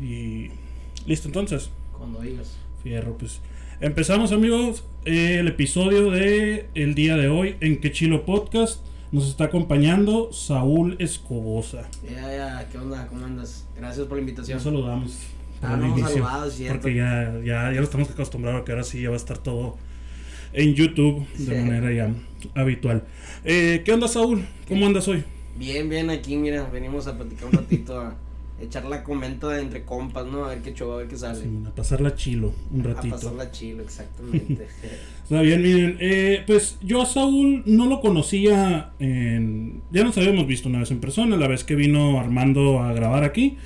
Y listo entonces. Cuando digas. Fierro, pues. Empezamos amigos eh, el episodio de el día de hoy en Quechilo Podcast. Nos está acompañando Saúl Escobosa. Ya, ya, ¿qué onda? ¿Cómo andas? Gracias por la invitación. Ya saludamos. Ah, no inicio, saludado. Porque ya, ya, ya lo estamos acostumbrados a que ahora sí ya va a estar todo en YouTube de Sí. manera ya habitual. Eh, ¿Qué onda Saúl? ¿Cómo andas hoy? Bien, bien, aquí, mira, venimos a platicar un ratito, a echar la comenta entre compas, ¿no? A ver qué show, a ver qué sale. Sí, a pasarla chilo un a ratito. pasarla chilo, exactamente. Está bien, miren, eh, pues yo a Saúl no lo conocía en... Ya nos habíamos visto una vez en persona, la vez que vino Armando a grabar aquí,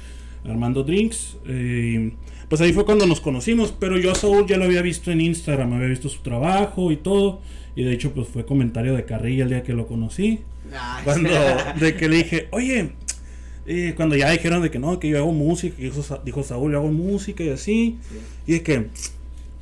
Armando Drinks, eh, pues ahí fue cuando nos conocimos, pero yo a Saúl ya lo había visto en Instagram, había visto su trabajo y todo, y de hecho pues fue comentario de carrilla el día que lo conocí, Ay, cuando de que le dije, oye, eh, cuando ya dijeron de que no, que yo hago música, y dijo, Sa- dijo Saúl, yo hago música y así, Sí. y de que,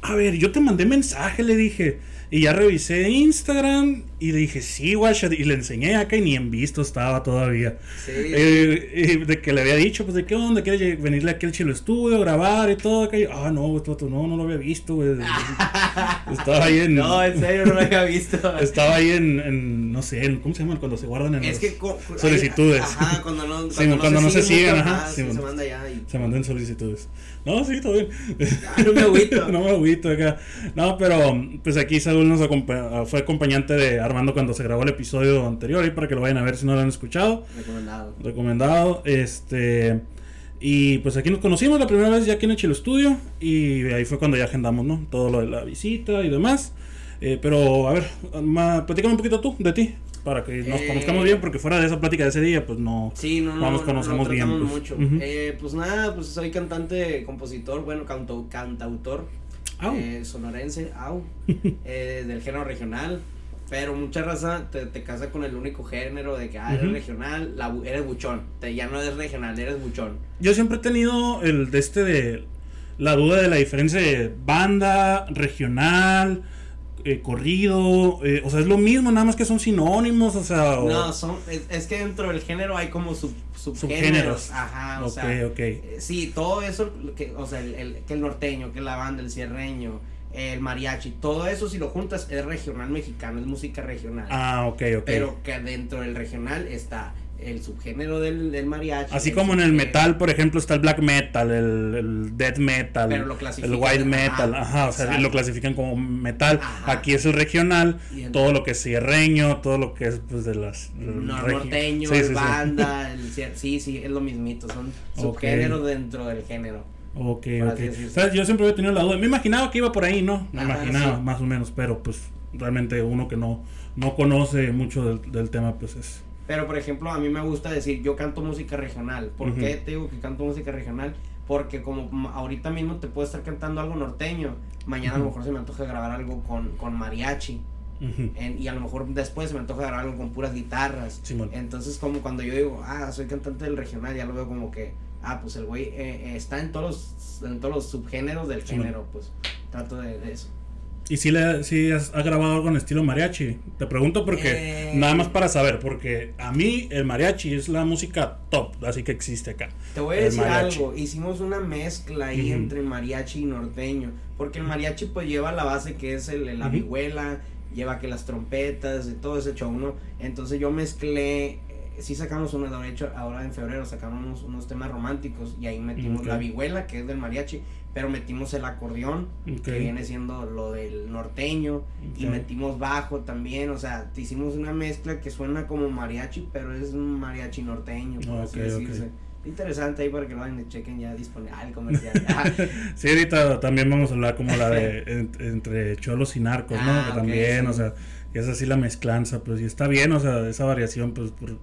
a ver, yo te mandé mensaje, le dije. Y ya revisé Instagram y le dije, sí, guacha. Y le enseñé acá y ni en visto estaba todavía. Sí. Eh, eh, de que le había dicho, pues, de qué onda, quieres venirle aquí al Chilo Estudio, grabar y todo. Acá. Y, ah, no, tú- no, no lo había visto, güey. estaba ahí en. No, en serio, no lo había visto. Estaba ahí en, en, no sé, en- ¿cómo se llama? Cuando se guardan en Es que solicitudes. Ajá, cuando no, Sí, cuando no se siguen, ajá, sí, se manda ya y Se mandan solicitudes. No, sí, todo bien. Ah, no me agüito. no me agüito acá. No, pero pues aquí Saúl nos acompa- fue acompañante de Armando cuando se grabó el episodio anterior, ahí para que lo vayan a ver si no lo han escuchado. recomendado. Recomendado. Este. Y pues aquí nos conocimos la primera vez ya aquí en el Chilo Estudio. Y ahí fue cuando ya agendamos, ¿no? Todo lo de la visita y demás. Eh, pero, a ver, ma, platícame un poquito tú, de ti. Para que nos Eh, conozcamos bien, porque fuera de esa plática de ese día, pues no. Sí, no, no, No nos no, conocemos no, bien, pues. mucho. Eh, pues nada, pues soy cantante, compositor, bueno, canto, cantautor, Au. Eh, sonorense, au, eh, del género regional. Pero mucha raza te, te casa con el único género de que ah, eres Ujú. regional, la, eres buchón. Te, ya no eres regional, eres buchón. Yo siempre he tenido el de este de la duda de la diferencia de banda, regional, eh, corrido, eh, o sea, es lo mismo, nada más que son sinónimos, o sea, o- No, son, es, es que dentro del género hay como sub, subgéneros. Subgéneros. Ajá, o ok, sea. ok. Eh, Sí, todo eso, que, o sea, el, el- que el norteño, que la banda, el cierreño, el mariachi, todo eso si lo juntas es regional mexicano, es música regional. Ah, ok, ok. Pero que dentro del regional está el subgénero del, del mariachi. Así como en el metal, por ejemplo, está el black metal, el, el death metal, Pero lo el ajá, metal, ajá, o sea, exacto. lo clasifican como metal. Ajá. Aquí es el regional, todo lo que es cierreño, todo lo que es pues de las No, norteño, Sí, el sí, sí. banda, el cier- sí, sí, es lo mismito, son subgéneros dentro del género. Ok, ok. sea, yo siempre había tenido la duda. Me imaginaba que iba por ahí, ¿no? Me Ajá, imaginaba, sí. más o menos, pero pues realmente uno que no, no conoce mucho del, del tema, pues es. Pero, por ejemplo, a mí me gusta decir, yo canto música regional. ¿Por qué te digo que canto música regional? Porque como ahorita mismo te puedo estar cantando algo norteño, mañana a lo mejor se me antoja grabar algo con, con mariachi. En- y a lo mejor después se me antoja grabar algo con puras guitarras. Entonces, como cuando yo digo, ah, soy cantante del regional, ya lo veo como que, ah, pues el güey eh, eh, está en todos los, en todos los subgéneros del género, pues trato de, de eso. ¿Y si le si has, has grabado algo en estilo mariachi? Te pregunto porque Eh. nada más para saber, porque a mí el mariachi es la música top, así que existe acá. Te voy a decir mariachi. algo, hicimos una mezcla ahí entre mariachi y norteño, porque el mariachi pues lleva la base que es el, la Ujú. vihuela, lleva que las trompetas y todo ese show, ¿no? Entonces yo mezclé, sí sacamos una, de hecho ahora en febrero sacamos unos, temas románticos y ahí metimos la vihuela que es del mariachi, pero metimos el acordeón que viene siendo lo del norteño y metimos bajo también, o sea, te hicimos una mezcla que suena como mariachi, pero es un mariachi norteño, por así decirse. Interesante ahí para que lo vayan y chequen ya disponible. Ah, el comercial. Ah, Sí, ahorita también vamos a hablar como la de en- entre cholos y narcos, ¿no? Ah, que ok, también, sí. o sea, es así la mezclanza, pues y está bien, o sea, esa variación, pues por,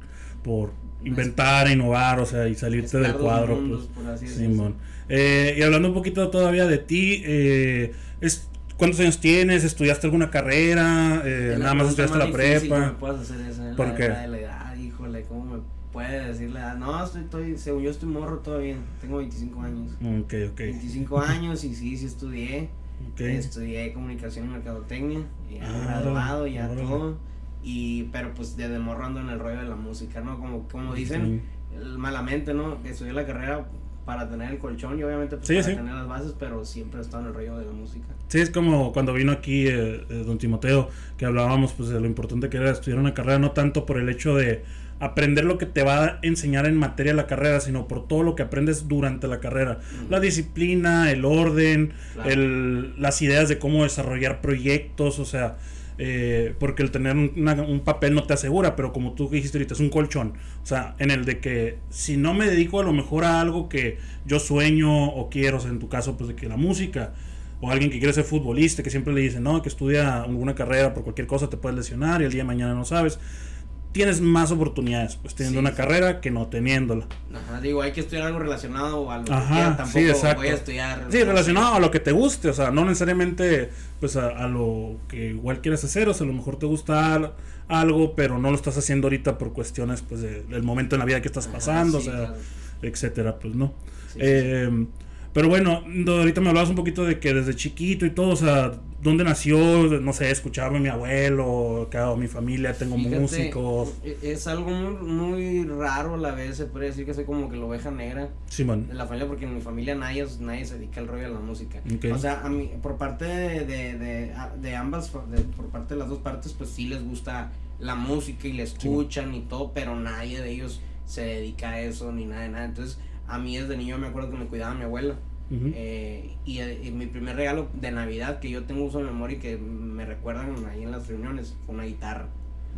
por inventar, innovar, o sea, y salirte del cuadro, mundos, pues. por así. Simón. Eh, y hablando un poquito todavía de ti, eh, es, ¿cuántos años tienes? ¿Estudiaste alguna carrera? Eh, nada más estudiaste la prepa. me puedas hacer esa, ¿Por la, qué? La la edad, híjole, ¿cómo me puede decir la edad? No, estoy, estoy, según yo estoy morro todavía, tengo 25 años. Ok, ok. 25 años y sí, sí estudié. Estudié comunicación y mercadotecnia, y ya Ah, graduado, ya todo. Y, pero pues desde morro ando en el rollo de la música, ¿no? Como, como dicen, el- malamente, ¿no? Estudié la carrera para tener el colchón y obviamente pues, Sí, para sí. tener las bases, pero siempre he estado en el rollo de la música. Sí, es como cuando vino aquí eh, eh, don Timoteo, que hablábamos pues de lo importante que era estudiar una carrera, no tanto por el hecho de aprender lo que te va a enseñar en materia la carrera, sino por todo lo que aprendes durante la carrera. La disciplina, el orden, Claro. el, las ideas de cómo desarrollar proyectos, o sea, eh, porque el tener un, papel no te asegura, pero como tú dijiste ahorita, es un colchón. O sea, en el de que si no me dedico a lo mejor a algo que yo sueño o quiero, o sea, en tu caso, pues de que la música, o alguien que quiere ser futbolista, que siempre le dicen, no, que estudia alguna carrera por cualquier cosa te puedes lesionar y el día de mañana no sabes. Tienes más oportunidades, pues teniendo Sí, una sí. carrera que no teniendo Ajá, digo, hay que estudiar algo relacionado a lo que Ajá, sí, tampoco exacto. voy a estudiar. Sí, relacionado a lo que te guste, o sea, no necesariamente pues a, a lo que igual quieres hacer, o sea, a lo mejor te gusta al- algo, pero no lo estás haciendo ahorita por cuestiones pues de- del momento en la vida que estás Ajá, pasando, sí, o sea, claro. etcétera, pues no. Sí, sí, Eh, Pero bueno, no, ahorita me hablabas un poquito de que desde chiquito y todo, o sea, ¿dónde nació? No sé, escuchaba a mi abuelo, acá, o mi familia, tengo Fíjate, músicos. e- Es algo muy, muy raro a la vez, se puede decir que soy como que la oveja negra Simón. de la familia, porque en mi familia nadie, nadie se dedica al rollo de la música. Ok. O sea, a mí, por parte de, de, de, de ambas, por parte de las dos partes, pues sí les gusta la música y la escuchan y todo, pero nadie de ellos se dedica a eso ni nada de nada. Entonces, a mí desde niño me acuerdo que me cuidaba mi abuela. Eh, y, y mi primer regalo de Navidad que yo tengo uso de memoria y que me recuerdan ahí en las reuniones fue una guitarra.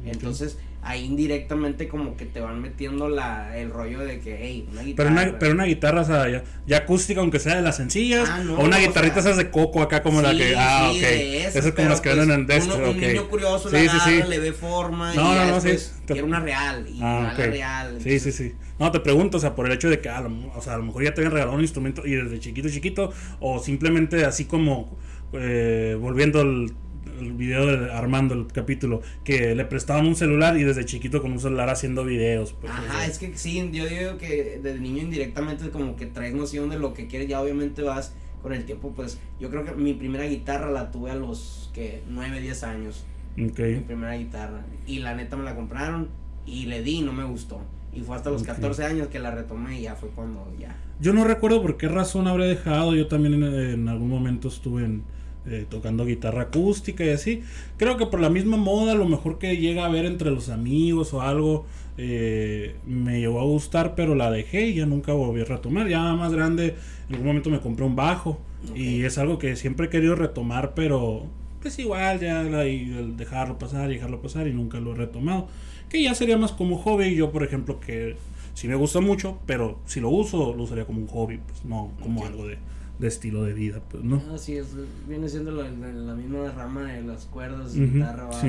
Entonces, ahí indirectamente como que te van metiendo la, el rollo de que, hey, una Pero guitarra. una, pero una guitarra, o sea, ya, ya acústica, aunque sea de las sencillas, Ah, no, o una o guitarrita sea, esas de coco acá como la que, ah, sí, ok, esas, esas como pero, las que pues, venden en uno- Dexter, Un niño curioso Sí, la sí, agarra, sí. le ve forma No, y no, no, sí, quiere una real y Ah, la real. Sí, sí, sí. No, te pregunto, o sea, por el hecho de que, a lo, o sea, a lo mejor ya te habían regalado un instrumento y desde chiquito, chiquito, o simplemente así como, eh, volviendo al el video de Armando, el capítulo, que le prestaban un celular y desde chiquito con un celular haciendo videos. Pues, Ajá, es que sí, yo digo que desde niño indirectamente como que traes noción de lo que quieres, ya obviamente vas con el tiempo, pues yo creo que mi primera guitarra la tuve a los que 9, 10 años, ok. mi primera guitarra, y la neta me la compraron y le di y no me gustó, y fue hasta los Ok. 14 años que la retomé y ya fue cuando ya. Yo no recuerdo por qué razón habré dejado. Yo también en, en algún momento estuve en, eh, tocando guitarra acústica y así. Creo que por la misma moda, a lo mejor que llega a ver entre los amigos o algo, eh, me llegó a gustar, pero la dejé y ya nunca volví a retomar. Ya más grande, en algún momento me compré un bajo y es algo que siempre he querido retomar, pero pues igual ya la- y el dejarlo pasar y dejarlo pasar y nunca lo he retomado. Que ya sería más como hobby. Yo, por ejemplo, que sí me gusta mucho, pero si lo uso, lo usaría como un hobby, pues no como algo de, de estilo de vida, pues no. Así es, viene siendo la, la- la misma rama de las cuerdas, Ujú, guitarra, bajo.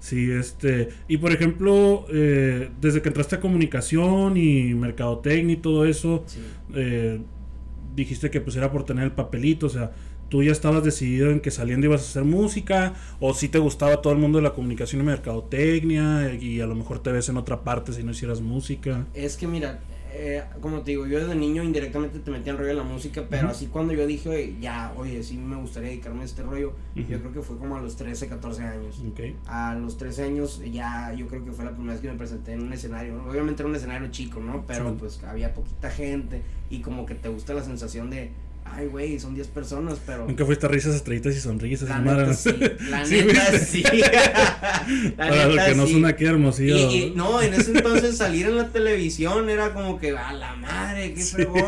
Sí, este. Y por ejemplo, eh, desde que entraste a comunicación y mercadotecnia y todo eso, Sí. eh, dijiste que pues era por tener el papelito, o sea, tú ya estabas decidido en que saliendo ibas a hacer música, o si te gustaba todo el mundo de la comunicación y mercadotecnia, y a lo mejor te ves en otra parte si no hicieras música. Es que mira, eh, como te digo, yo desde niño indirectamente te metía en rollo de la música, pero así cuando yo dije, "Oye, ya, oye, sí me gustaría dedicarme a este rollo, yo creo que fue como a los 13, 14 años. Ok. A los 13 años ya yo creo que fue la primera vez que me presenté en un escenario, ¿no? obviamente era un escenario chico, ¿no? Pero Sí. pues había poquita gente y como que te gusta la sensación de, ay, güey, son 10 personas, pero... Nunca fuiste a risas, estrellitas y sonrisas. La neta sí, la Sí, neta sí. La Para los neta que no sí. son aquí hermosillo. Y, y no, en ese entonces salir en la televisión era como que a la madre, qué fregón.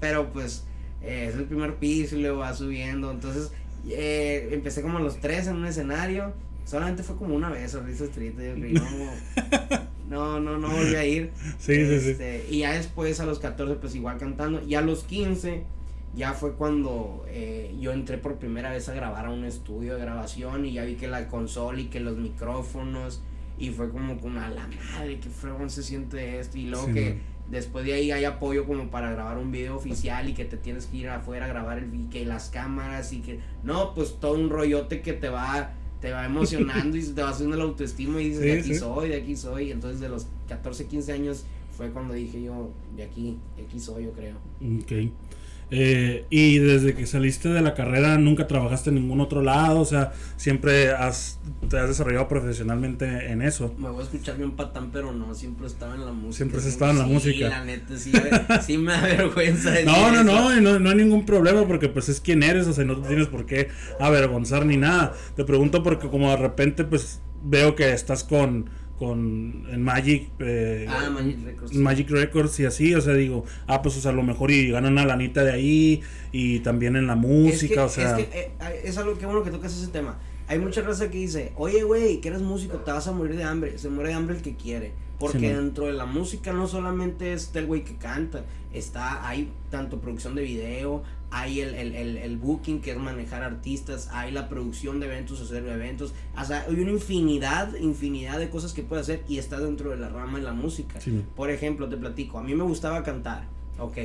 Pero pues eh, es el primer piso y luego va subiendo. Entonces eh, empecé como a los tres en un escenario. Solamente fue como una vez, risa estrita. y No, no, no, no volví a ir. Sí, sí, sí. Este, Y ya después a los 14 pues igual cantando. Y a los 15 ya fue cuando eh, yo entré por primera vez a grabar a un estudio de grabación y ya vi que la consola y que los micrófonos y fue como con a la madre, qué fregón se siente esto. Y luego Sí, que man. después de ahí hay apoyo como para grabar un video oficial y que te tienes que ir afuera a grabar el vi- que las cámaras y que no, pues todo un rollote que te va te va emocionando y te va haciendo la autoestima y dices, Sí, de aquí sí. soy, de aquí soy. Entonces de los 14, 15 años fue cuando dije yo, de aquí, de aquí soy, yo creo. Ok. Eh, y desde que saliste de la carrera nunca trabajaste en ningún otro lado, o sea, siempre has, te has desarrollado profesionalmente en eso. Me voy a escuchar bien patán, pero no, siempre estaba en la música. Siempre has estado en la Sí, música. la neta, sí, sí me da vergüenza decir No, no, no, y no, no hay ningún problema porque pues es quien eres, o sea, no te tienes por qué avergonzar ni nada. Te pregunto porque como de repente pues veo que estás con, con en Magic, eh, Ah, Magic Records. Magic Records y así, o sea, digo, ah, pues o sea, a lo mejor y ganan una lanita de ahí y también en la música, es que, o sea, Es, que, eh, es algo que bueno que tocas ese tema. Hay mucha raza que dice, oye, güey, que eres músico, te vas a morir de hambre. Se muere de hambre el que quiere. Porque dentro de la música no solamente está el güey que canta, está, hay tanto producción de video, hay el, el, el, el booking, que es manejar artistas, hay la producción de eventos, hacer eventos. O sea, hay una infinidad, infinidad de cosas que puede hacer y está dentro de la rama de la música. Por ejemplo, te platico, a mí me gustaba cantar, ok.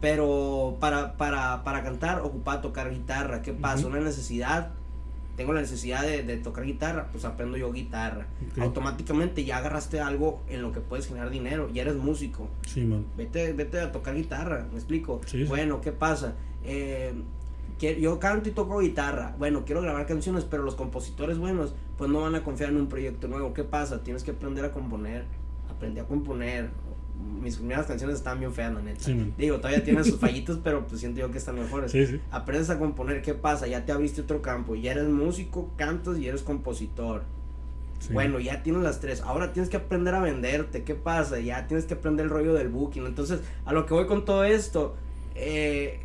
Pero para, para, para cantar ocupaba tocar guitarra. ¿Qué pasa? Una necesidad. Tengo la necesidad de, de tocar guitarra, pues aprendo yo guitarra. Automáticamente ya agarraste algo en lo que puedes generar dinero, ya eres músico. sí, man. Vete, vete a tocar guitarra, ¿me explico? Sí. Bueno, ¿qué pasa? Eh, yo canto y toco guitarra. Bueno, quiero grabar canciones, pero los compositores buenos, pues no van a confiar en un proyecto nuevo. ¿Qué pasa? Tienes que aprender a componer. Aprendí a componer. Mis primeras canciones estaban bien feas, la neta. Sí. Digo, todavía tienen sus fallitos, pero pues siento yo que están mejores. Sí, sí. Aprendes a componer, ¿qué pasa? Ya te abriste otro campo. Ya eres músico, cantas y eres compositor. Bueno, ya tienes las tres. Ahora tienes que aprender a venderte. ¿Qué pasa? Ya tienes que aprender el rollo del booking. Entonces, a lo que voy con todo esto, eh,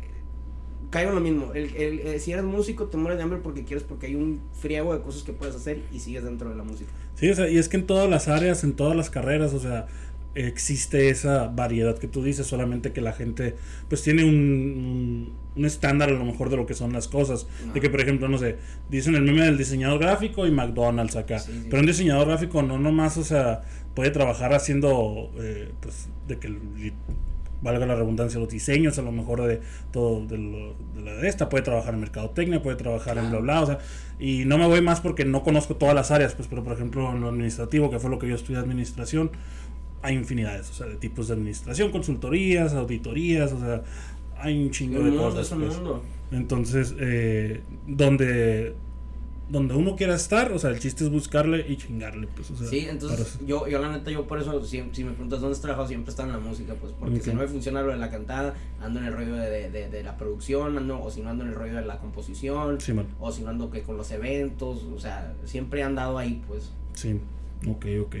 caigo en lo mismo. El, el- eh, si eres músico, te mueres de hambre porque quieres, porque hay un friego de cosas que puedes hacer y sigues dentro de la música. Sí, o sea, y es que en todas las áreas, en todas las carreras, o sea, existe esa variedad que tú dices, solamente que la gente pues tiene un, un, un estándar a lo mejor de lo que son las cosas. De que, por ejemplo, no sé, dicen el meme del diseñador gráfico y McDonald's acá. Sí, sí. Pero un diseñador gráfico no nomás, o sea, puede trabajar haciendo, eh, pues, de que valga la redundancia, los diseños a lo mejor de todo, de, lo- de la de esta, puede trabajar en mercadotecnia, puede trabajar en bla Claro. bla, o sea, y no me voy más porque no conozco todas las áreas, pues, pero por ejemplo en lo administrativo, que fue lo que yo estudié administración, hay infinidades, o sea, de tipos de administración, consultorías, auditorías, o sea, hay un chingo de cosas. pues. Entonces, eh, donde donde uno quiera estar, o sea, el chiste es buscarle y chingarle, pues, o sea, Sí, entonces yo, yo la neta, yo por eso, si, si me preguntas dónde has trabajado, siempre está en la música, pues, porque si no me funciona lo de la cantada, ando en el rollo de, de, de- la producción, ando, o si no ando en el rollo de la composición, Sí, o si no ando que con los eventos, o sea, siempre he andado ahí, pues. Sí, ok, ok.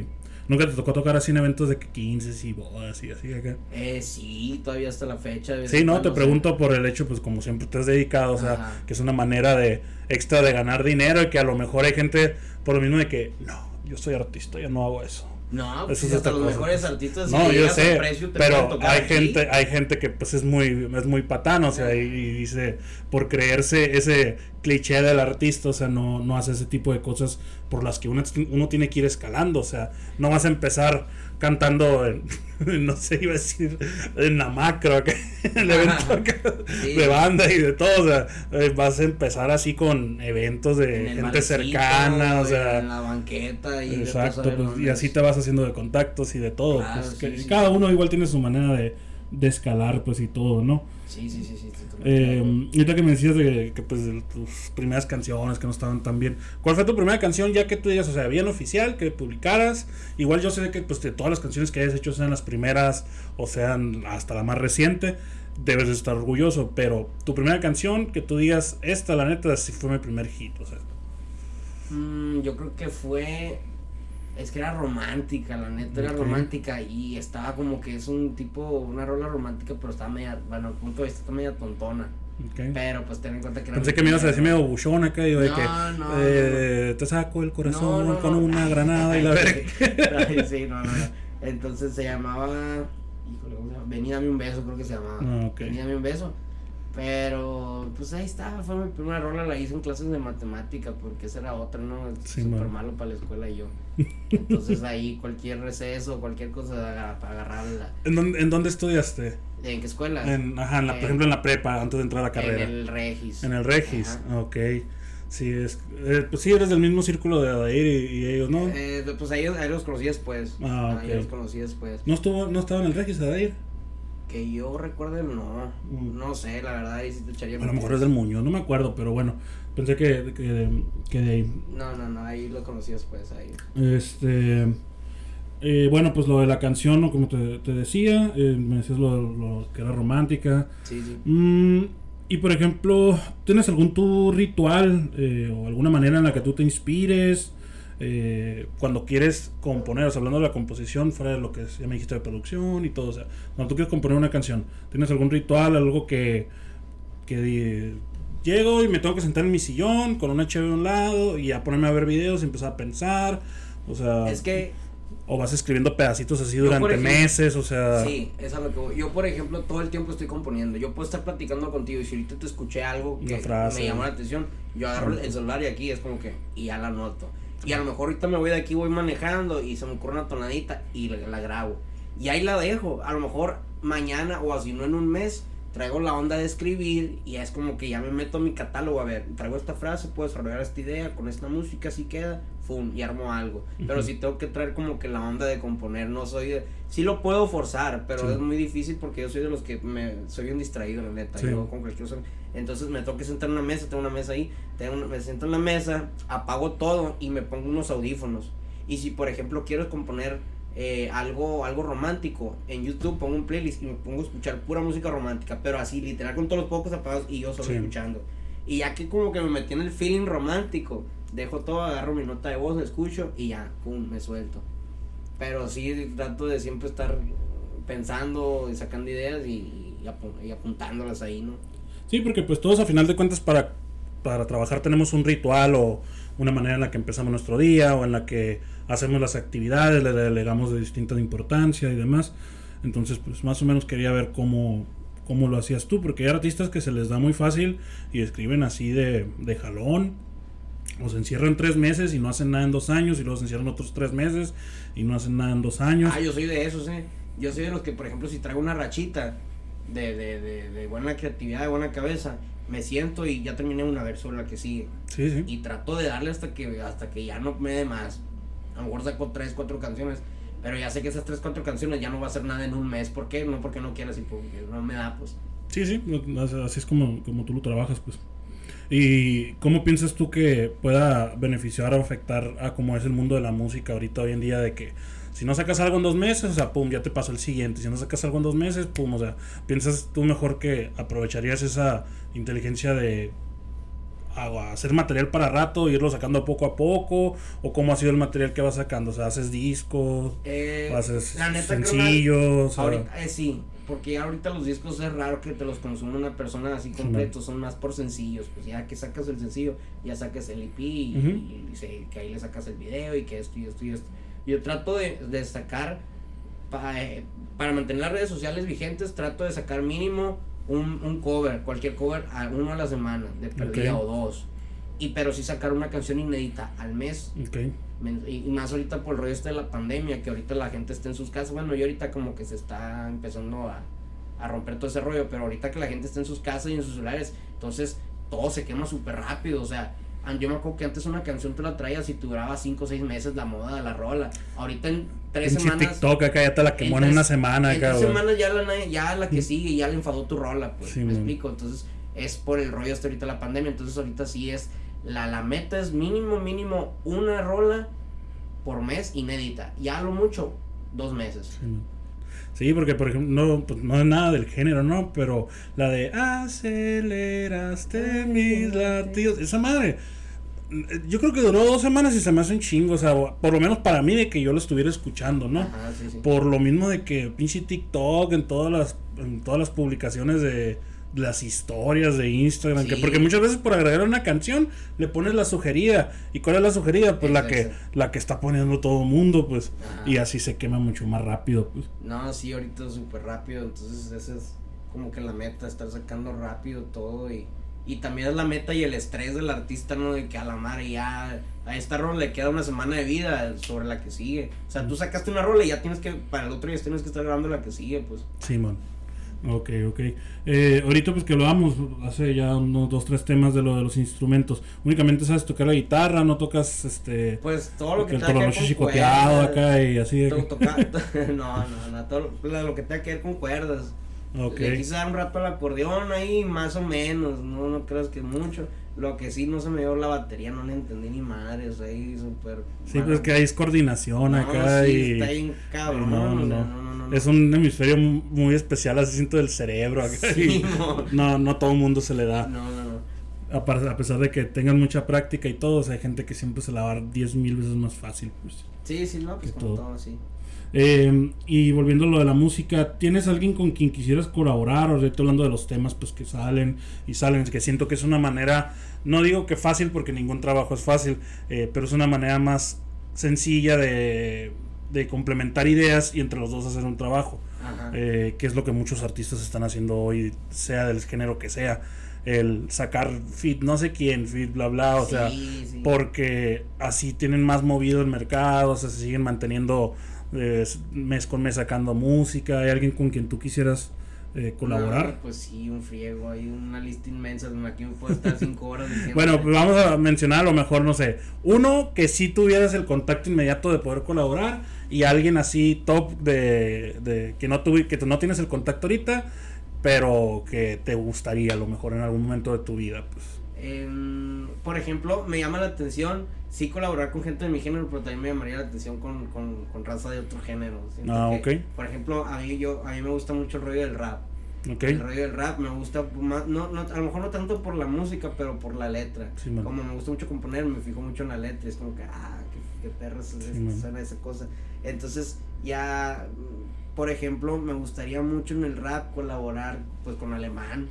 Nunca te tocó tocar así en eventos de que 15 y bodas y así acá. Eh, sí, todavía hasta la fecha. Sí, no, te pregunto por el hecho, pues como siempre te has dedicado, o sea, Ajá. que es una manera de extra de ganar dinero y que a lo mejor hay gente por lo mismo de que, no, yo soy artista, yo no hago eso. No, pues es hasta los cosa, mejores artistas. No, yo sé, precio, pero tocar hay aquí. gente, hay gente que pues es muy, es muy patán, o sea, y, y dice, por creerse ese cliché del artista, o sea, no, no hace ese tipo de cosas por las que uno, uno tiene que ir escalando, o sea, no vas a empezar cantando en, no sé, iba a decir, en la macro, acá, el evento acá, Sí. de banda y de todo, o sea, eh, vas a empezar así con eventos En de gente cercana, o sea, En la banqueta y Exacto, saber pues, y así te vas haciendo de contactos y de todo. Claro, pues, sí, que sí, cada uno igual tiene su manera de, de escalar, pues y todo, ¿no? Sí, sí, sí, sí. Eh, ahorita que me decías de que pues de tus primeras canciones que no estaban tan bien, ¿cuál fue tu primera canción ya que tú digas, o sea, bien oficial, que publicaras? Igual yo sé que pues de todas las canciones que hayas hecho sean las primeras o sean hasta la más reciente, debes de estar orgulloso, pero tu primera canción que tú digas, esta la neta sí fue mi primer hit, o sea. Mm, yo creo que fue. Es que era romántica, la neta era romántica y estaba como que es un tipo, una rola romántica, pero estaba media, bueno, al punto de vista está media tontona. Pero pues ten en cuenta que era. Pensé que me ibas a decir medio buchón acá y yo de No, que no, eh, te saco el corazón No, con una granada y la verga. sí, no, no. Entonces se llamaba. Híjole, ¿cómo se llama? Ven y dame un beso, creo que se llamaba. Ah, ok. Ven y dame un beso. Pero, pues ahí estaba, fue mi primera rola, la hice en clases de matemática, porque esa era otra, ¿no? Sí, Súper malo para la escuela y yo. Entonces ahí cualquier receso, cualquier cosa para agarrarla. ¿En dónde, en dónde estudiaste? ¿En qué escuela? En, ajá, en la, por ejemplo en la prepa, antes de entrar a la carrera. En el Regis. En el Regis, Ajá. ok. Sí, es, eh, pues sí, eres del mismo círculo de Adair y, y ellos, ¿no? Eh, pues ahí, ahí los conocí después. Ah, Ahí ok. los conocí después. ¿No estuvo, no estaba en el Regis Adair? Que yo recuerde, no. Mm. No sé, la verdad, ahí sí te echaría A lo mejor es del Muñoz, no me acuerdo, pero bueno, pensé que, que, que de ahí. No, no, no, ahí lo conocí después, ahí. Este. eh, bueno, pues lo de la canción, ¿no? como te, te decía, eh, me decías lo, lo que era romántica. Sí, sí. Mm, y por ejemplo, ¿tienes algún tu ritual eh, o alguna manera en la que tú te inspires eh, cuando quieres componer? O sea, hablando de la composición, fuera de lo que ya me dijiste de producción y todo. O sea, cuando tú quieres componer una canción, ¿tienes algún ritual, algo que, que llego y me tengo que sentar en mi sillón con una cheve a un lado y a ponerme a ver videos y empezar a pensar? O sea, Es que o vas escribiendo pedacitos así durante ejemplo, meses, o sea... Sí, es a lo que voy. Yo, por ejemplo, todo el tiempo estoy componiendo. Yo puedo estar platicando contigo y si ahorita te escuché algo que frase. me llamó la atención, yo agarro el celular y aquí es como que, y ya la anoto. Y a lo mejor ahorita me voy de aquí, voy manejando y se me ocurre una tonadita y la, la grabo. Y ahí la dejo. A lo mejor mañana o así no en un mes traigo la onda de escribir y es como que ya me meto a mi catálogo. A ver, traigo esta frase, puedo desarrollar esta idea con esta música, así queda, fum, y armo algo. Pero Ujú. sí tengo que traer como que la onda de componer. No soy de. Sí lo puedo forzar, pero Sí. es muy difícil porque yo soy de los que me. Soy un distraído, la neta. Sí. Yo con cualquier cosa. Entonces me tengo que sentar en una mesa, tengo una mesa ahí, tengo una- me siento en la mesa, apago todo y me pongo unos audífonos. Y si por ejemplo quiero componer eh, algo, algo romántico, en YouTube pongo un playlist y me pongo a escuchar pura música romántica, pero así literal con todos los pocos apagados y yo solo Sí. escuchando. Y ya que como que me metí en el feeling romántico, dejo todo, agarro mi nota de voz, escucho y ya, pum, me suelto. Pero sí trato de siempre estar pensando y sacando ideas y apuntándolas ahí, ¿no? Sí, porque pues todos a final de cuentas para, para trabajar tenemos un ritual o una manera en la que empezamos nuestro día o en la que hacemos las actividades, le delegamos de distinta importancia y demás. Entonces pues más o menos quería ver cómo, cómo lo hacías tú, porque hay artistas que se les da muy fácil y escriben así de, de jalón. O se encierran tres meses y no hacen nada en dos años, y luego se encierran otros tres meses y no hacen nada en dos años. Ah, yo soy de esos, eh. Yo soy de los que, por ejemplo, si traigo una rachita de, de, de, de buena creatividad, de buena cabeza, me siento y ya terminé una vez sobre la que sigue. Sí, sí. Y trato de darle hasta que, hasta que ya no me dé más. A lo mejor saco tres, cuatro canciones. Pero ya sé que esas tres, cuatro canciones ya no va a ser nada en un mes. ¿Por qué? No porque no quieras y porque no me da, pues. Sí, sí, así es como, como tú lo trabajas, pues. ¿Y cómo piensas tú que pueda beneficiar o afectar a cómo es el mundo de la música ahorita hoy en día de que si no sacas algo en dos meses, o sea, pum, ya te pasó el siguiente. Si no sacas algo en dos meses, pum, o sea, ¿piensas tú mejor que aprovecharías esa inteligencia de hacer material para rato, irlo sacando poco a poco? ¿O cómo ha sido el material que vas sacando? O sea, ¿haces discos? Eh, ¿Haces la neta, sencillos? Ahorita, eh, sí, porque ya ahorita los discos es raro que te los consuma una persona así completos, son más por sencillos, pues ya que sacas el sencillo, ya sacas el EP y, se- que ahí le sacas el video y que esto y esto y esto. Yo trato de, de sacar, pa- eh, para mantener las redes sociales vigentes, trato de sacar mínimo un, un cover, cualquier cover, a uno a la semana, de perdida Ok. o dos. Y pero sí sacar una canción inédita al mes ok. Men- Y más ahorita por el rollo este de la pandemia, que ahorita la gente está en sus casas. Bueno, y ahorita como que se está empezando a, a romper todo ese rollo, pero ahorita que la gente está en sus casas y en sus celulares, entonces todo se quema súper rápido. O sea, yo me acuerdo que antes una canción te la traías y duraba 5 o 6 meses la moda de la rola. Ahorita en 3 Pinche semanas. TikTok acá ya te la quemó en, una semana en acá, tres güey. semanas ya la, ya la que sigue ya le enfadó tu rola, pues. Sí, me man. explico. Entonces, es por el rollo hasta ahorita la pandemia. Entonces, ahorita sí es. La, la meta es mínimo, mínimo una rola por mes inédita. Ya lo mucho, dos meses. Sí, porque por ejemplo, no, pues, no es nada del género, ¿no? Pero la de aceleraste mis latidos, esa madre. Yo creo que duró dos semanas y se me hace un chingo, o sea, por lo menos para mí de que yo lo estuviera escuchando, ¿no? Ajá, sí, sí. Por lo mismo de que pinche TikTok, en todas las, en todas las publicaciones de las historias de Instagram, que porque muchas veces por agregar una canción le pones la sugerida. ¿Y cuál es la sugerida? Pues la que, la que está poniendo todo el mundo, pues. Ajá. Y así se quema mucho más rápido, pues. No, sí, ahorita súper rápido. Entonces, esa es como que la meta, estar sacando rápido todo. Y, y también es la meta y el estrés del artista, ¿no? De que a la madre ya. A esta rola le queda una semana de vida sobre la que sigue. O sea, tú sacaste una rola y ya tienes que. Para el otro día tienes que estar grabando la que sigue, pues. Simón. Ok, ok. Eh, ahorita pues que lo hablamos, hace ya unos dos, tres temas de lo de los instrumentos. Únicamente sabes tocar la guitarra, no tocas este... Pues todo lo que el tololoche chicoteado acá y así. de toca- no, no, no, todo lo que tenga que ver con cuerdas. Ok. Le quise dar un rato al acordeón ahí, más o menos, no, no creas que mucho. Lo que sí no se me dio la batería, no le entendí ni madres, ahí súper. Sí, pues que ahí es coordinación No, acá sí, y... está bien cabrón. no, no, o sea, no. no, no. Es un hemisferio mu- muy especial, así siento del cerebro acá. Sí, y no, no todo el mundo se le da. No, no, no. A, pesar de que tengan mucha práctica y todo, o sea, hay gente que siempre se la va a dar 10 mil veces más fácil. Pues. Sí, sí, no, pues como todo. todo, sí. Eh, y volviendo a lo de la música, ¿tienes alguien con quien quisieras colaborar? O estoy hablando de los temas pues que salen y salen, que siento que es una manera, no digo que fácil porque ningún trabajo es fácil, eh, pero es una manera más sencilla de, de complementar ideas y entre los dos hacer un trabajo, eh, que es lo que muchos artistas están haciendo hoy, sea del género que sea, el sacar fit, no sé quién, fit, bla, bla, o sea, sí. porque así tienen más movido el mercado, o sea, se siguen manteniendo eh, mes con mes sacando música. ¿Hay alguien con quien tú quisieras eh, colaborar? No, pues sí, un friego, hay una lista inmensa, aquí me puedo estar cinco horas diciendo. Bueno, pues vamos a mencionar a lo mejor, no sé, uno que sí tuvieras el contacto inmediato de poder colaborar y alguien así top de, de que no tuvi, que tú no tienes el contacto ahorita, pero que te gustaría a lo mejor en algún momento de tu vida, pues. Em, por ejemplo, me llama la atención, sí colaborar con gente de mi género, pero también me llamaría la atención con, con, con raza de otro género. Siento Ah, que, ok. Por ejemplo, a mí, yo, a mí me gusta mucho el rollo del rap. ¿Ok? El rollo del rap me gusta más, no, no, a lo mejor no tanto por la música, pero por la letra. Sí, como me gusta mucho componer, me fijo mucho en la letra, es como que, ah, qué, qué man. suena esa cosa. Entonces, ya, por ejemplo, me gustaría mucho en el rap colaborar, pues, con Alemán.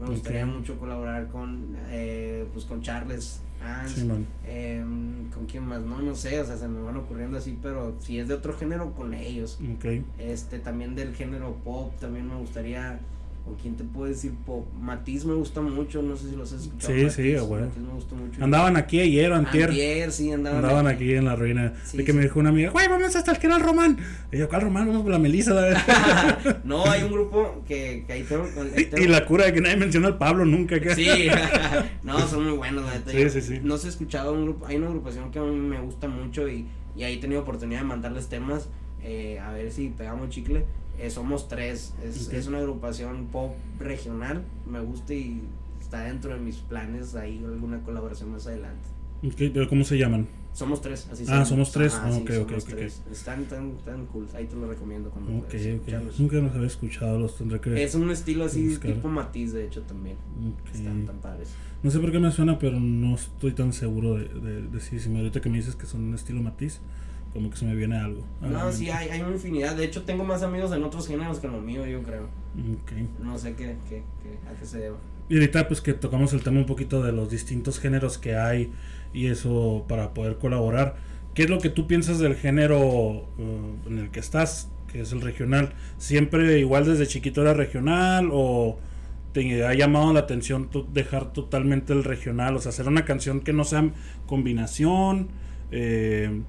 Me gustaría mucho colaborar con, eh, pues, con Charles Hans. Sí, man. em, ¿Con quién más? No, no sé, o sea, se me van ocurriendo así, pero si es de otro género, con ellos. Ok. Este, también del género pop, también me gustaría. ¿Con quién te puedo decir pop? Matiz me gusta mucho, no sé si los has escuchado. Sí, Matiz, sí, huevo. Matiz me gusta mucho. Andaban aquí ayer o antier. Antier, sí, andaban, Andaban aquí en la ruina. Sí, de que sí. me dijo una amiga, güey, vamos hasta el que era el Román. Y yo, ¿cuál Román? Vamos por la Melissa. la no, hay un grupo que, que ahí tengo. ahí y, tengo- y la cura de que nadie menciona al Pablo nunca. acá. Sí, no, son muy buenos, la neta. Sí, Yo sí, sí. No se ha escuchado un grupo, hay una agrupación que a mí me gusta mucho y, y ahí he tenido oportunidad de mandarles temas, eh, a ver si pegamos chicle. Eh, somos tres, es, es una agrupación pop regional, me gusta y está dentro de mis planes ahí alguna colaboración más adelante. Ok, pero ¿cómo se llaman? Somos tres, así se Ah, somos tres. Ah, sí, ok, somos ok, ok, tres. Están tan, tan cool, ahí te lo recomiendo cuando Ok, puedas. Nunca los había escuchado, los tendré que... Es un estilo así buscar. tipo matiz de hecho también. Están tan padres. No sé por qué me suena, pero no estoy tan seguro de, de, de si, si me- ahorita que me dices que son un estilo matiz, como que se me viene algo. No, sí, hay, hay una infinidad. De hecho, tengo más amigos en otros géneros que en lo mío, yo creo. Ok. No sé qué, qué, qué- a qué se deba. Y ahorita pues que tocamos el tema un poquito de los distintos géneros que hay y eso para poder colaborar. ¿Qué es lo que tú piensas del género eh, en el que estás, que es el regional? ¿Siempre igual desde chiquito era regional o te ha llamado la atención dejar totalmente el regional? O sea, hacer una canción que no sea combinación. eh,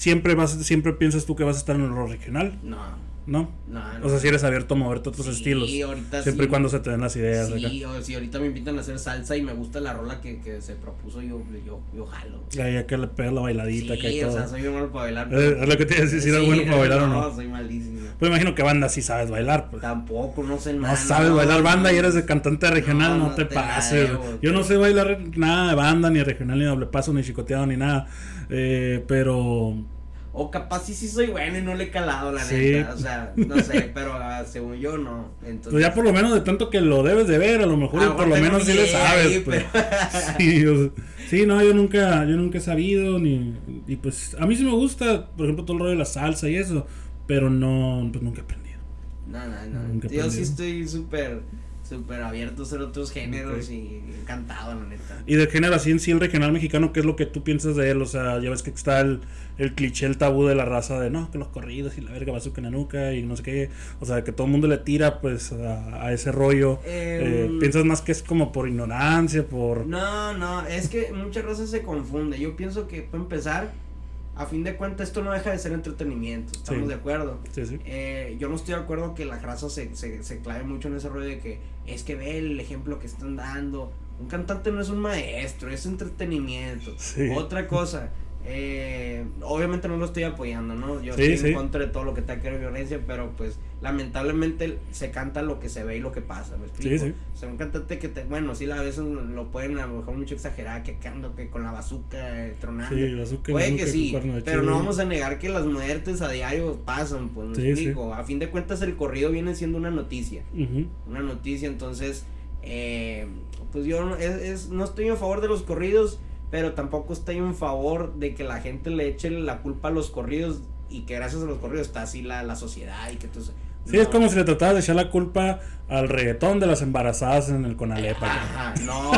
siempre vas siempre piensas tú que vas a estar en lo regional, No, ¿no? no, no. O sea, si eres abierto a moverte a otros Sí, estilos. ahorita Siempre sí. y cuando se te den las ideas. acá. Sí, o si ahorita me invitan a hacer salsa y me gusta la rola que, que se propuso, yo, yo, yo jalo. Ya, ya que le pegas la bailadita Sí, que o todo. sea, soy bueno para bailar. Eh, es lo que te iba a decir, si eres bueno para bailar o no. soy malísimo. Pues imagino que banda sí sabes bailar, pues. Tampoco, no sé nada. No sabes bailar banda y eres de cantante regional, no, no te, te pases. debo, Yo no sé bailar nada de banda, ni regional, ni doble paso, ni chicoteado, ni nada. Eh, pero O capaz sí, sí soy bueno y no le he calado, la Sí. neta. O sea, no sé, pero ah, según yo no. Entonces, pues ya por lo menos de tanto que lo debes de ver, a lo mejor por lo menos sí le sabes. ahí, pues. pero- sí, o sea, sí, no, yo nunca, yo nunca he sabido, ni, y pues a mí sí me gusta, por ejemplo, todo el rollo de la salsa y eso, pero no, pues nunca he aprendido. No, no, no. Nunca he Yo sí aprendido. estoy súper, súper abierto a hacer otros géneros y encantado, la neta. Y del género así en sí, el regional mexicano, ¿qué es lo que tú piensas de él? O sea, ya ves que está el, el cliché, el tabú de la raza de no, que los corridos y la verga bazooka nanuca y no sé qué. O sea, que todo el mundo le tira pues a, a ese rollo. Eh, Em, ¿Piensas más que es como por ignorancia, por... No, no, es que muchas veces se confunde. Yo pienso que, para empezar, a fin de cuentas, esto no deja de ser entretenimiento. ¿Estamos Sí. de acuerdo? Sí, sí. Eh, yo no estoy de acuerdo que la raza se, se, se clave mucho en ese rollo de que es que ve el ejemplo que están dando. Un cantante no es un maestro, es entretenimiento. Otra cosa, eh, obviamente no lo estoy apoyando, ¿no? Yo Sí, estoy sí. en contra de todo lo que tenga que ver violencia, pero pues lamentablemente se canta lo que se ve y lo que pasa, ¿me explico? Sí, sí. O sea, un cantante que te, bueno, sí, a veces lo pueden a lo mejor mucho exagerar, que ando que con la bazuca eh, tronando. Azúcar, Puede que sí, pero no vamos a negar que las muertes a diario pasan, pues, me explico. A fin de cuentas el corrido viene siendo una noticia una noticia, entonces, eh, pues yo no, es, es- no estoy en favor de los corridos, pero tampoco estoy en favor de que la gente le eche la culpa a los corridos y que gracias a los corridos está así la, la sociedad y que entonces... Sí, es como si le trataras de echar la culpa al reggaetón de las embarazadas en el Conalepa. Ajá, no,